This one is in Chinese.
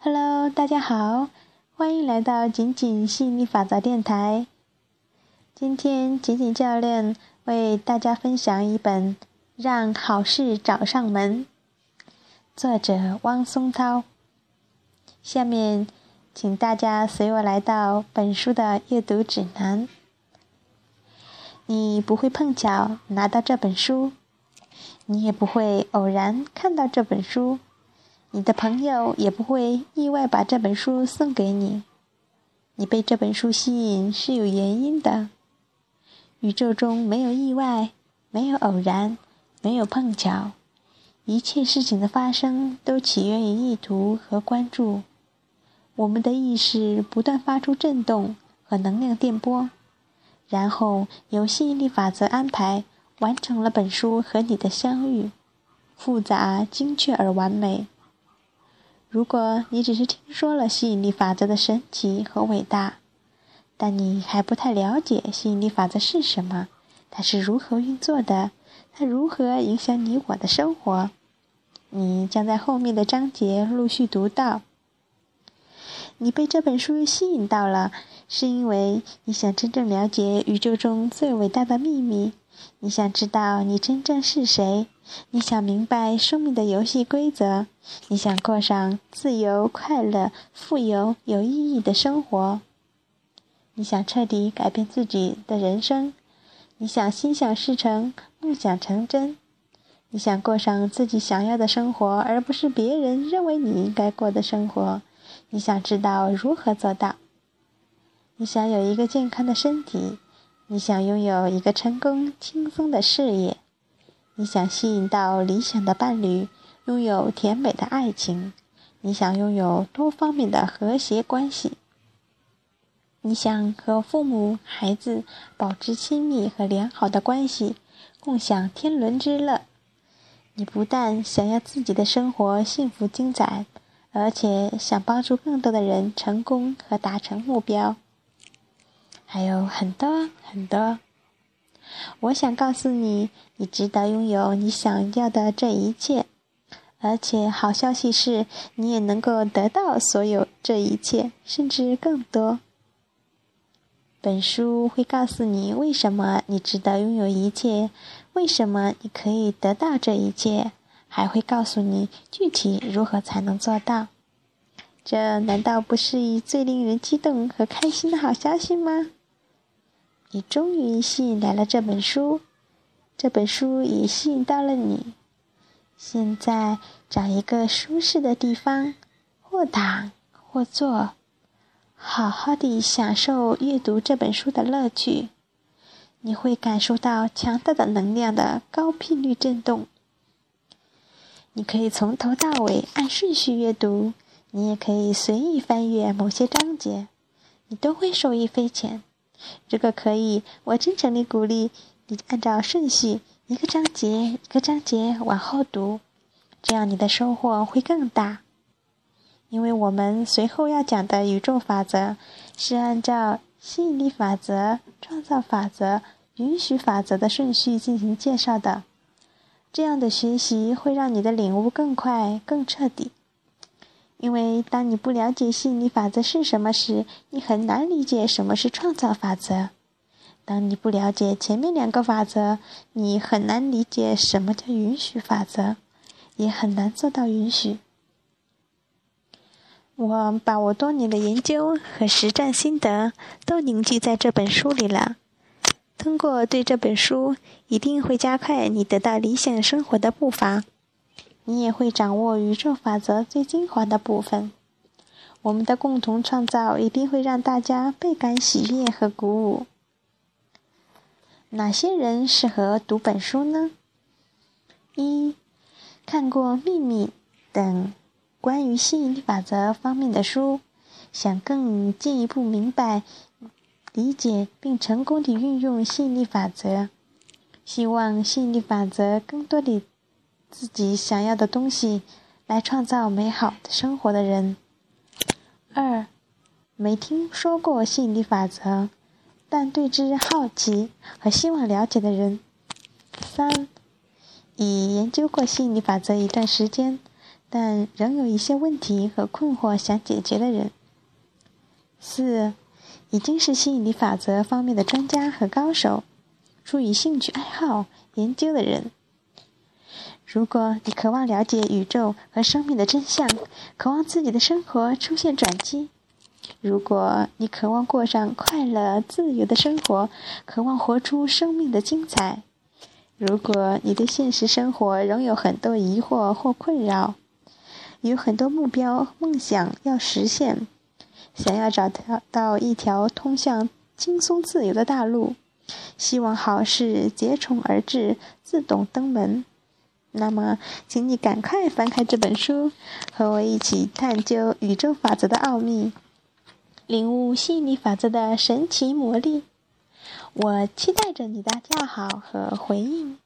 Hello，大家好，欢迎来到仅仅吸引力法则电台。今天仅仅教练为大家分享一本《让好事找上门》，作者汪松涛。下面，请大家随我来到本书的阅读指南。你不会碰巧拿到这本书，你也不会偶然看到这本书。你的朋友也不会意外把这本书送给你。你被这本书吸引是有原因的。宇宙中没有意外，没有偶然，没有碰巧，一切事情的发生都起源于意图和关注。我们的意识不断发出震动和能量电波，然后由吸引力法则安排完成了本书和你的相遇，复杂、精确而完美。如果你只是听说了吸引力法则的神奇和伟大，但你还不太了解吸引力法则是什么，它是如何运作的，它如何影响你我的生活，你将在后面的章节陆续读到。你被这本书吸引到了，是因为你想真正了解宇宙中最伟大的秘密，你想知道你真正是谁。你想明白生命的游戏规则，你想过上自由、快乐、富有、有意义的生活，你想彻底改变自己的人生，你想心想事成、梦想成真，你想过上自己想要的生活，而不是别人认为你应该过的生活，你想知道如何做到，你想有一个健康的身体，你想拥有一个成功、轻松的事业。你想吸引到理想的伴侣，拥有甜美的爱情；你想拥有多方面的和谐关系；你想和父母、孩子保持亲密和良好的关系，共享天伦之乐。你不但想要自己的生活幸福精彩，而且想帮助更多的人成功和达成目标，还有很多很多。我想告诉你，你值得拥有你想要的这一切，而且好消息是，你也能够得到所有这一切，甚至更多。本书会告诉你为什么你值得拥有一切，为什么你可以得到这一切，还会告诉你具体如何才能做到。这难道不是一最令人激动和开心的好消息吗？你终于吸引来了这本书，这本书也吸引到了你。现在找一个舒适的地方，或躺或坐，好好的享受阅读这本书的乐趣。你会感受到强大的能量的高频率震动。你可以从头到尾按顺序阅读，你也可以随意翻阅某些章节，你都会受益匪浅。如果可以，我真诚地鼓励你按照顺序，一个章节一个章节往后读，这样你的收获会更大。因为我们随后要讲的宇宙法则，是按照吸引力法则、创造法则、允许法则的顺序进行介绍的。这样的学习会让你的领悟更快、更彻底。因为当你不了解吸引力法则是什么时，你很难理解什么是创造法则。当你不了解前面两个法则，你很难理解什么叫允许法则，也很难做到允许。我把我多年的研究和实战心得都凝聚在这本书里了。通过对这本书，一定会加快你得到理想生活的步伐。你也会掌握宇宙法则最精华的部分。我们的共同创造一定会让大家倍感喜悦和鼓舞。哪些人适合读本书呢？一、看过《秘密》等关于吸引力法则方面的书，想更进一步明白、理解并成功地运用吸引力法则，希望吸引力法则更多地。自己想要的东西，来创造美好的生活的人。二，没听说过吸引力法则，但对之好奇和希望了解的人。三，已研究过吸引力法则一段时间，但仍有一些问题和困惑想解决的人。四，已经是吸引力法则方面的专家和高手，出于兴趣爱好研究的人。如果你渴望了解宇宙和生命的真相，渴望自己的生活出现转机；如果你渴望过上快乐自由的生活，渴望活出生命的精彩；如果你对现实生活仍有很多疑惑或困扰，有很多目标梦想要实现，想要找到到一条通向轻松自由的大路，希望好事接踵而至，自动登门。那么，请你赶快翻开这本书，和我一起探究宇宙法则的奥秘，领悟吸引力法则的神奇魔力。我期待着你的叫好和回应。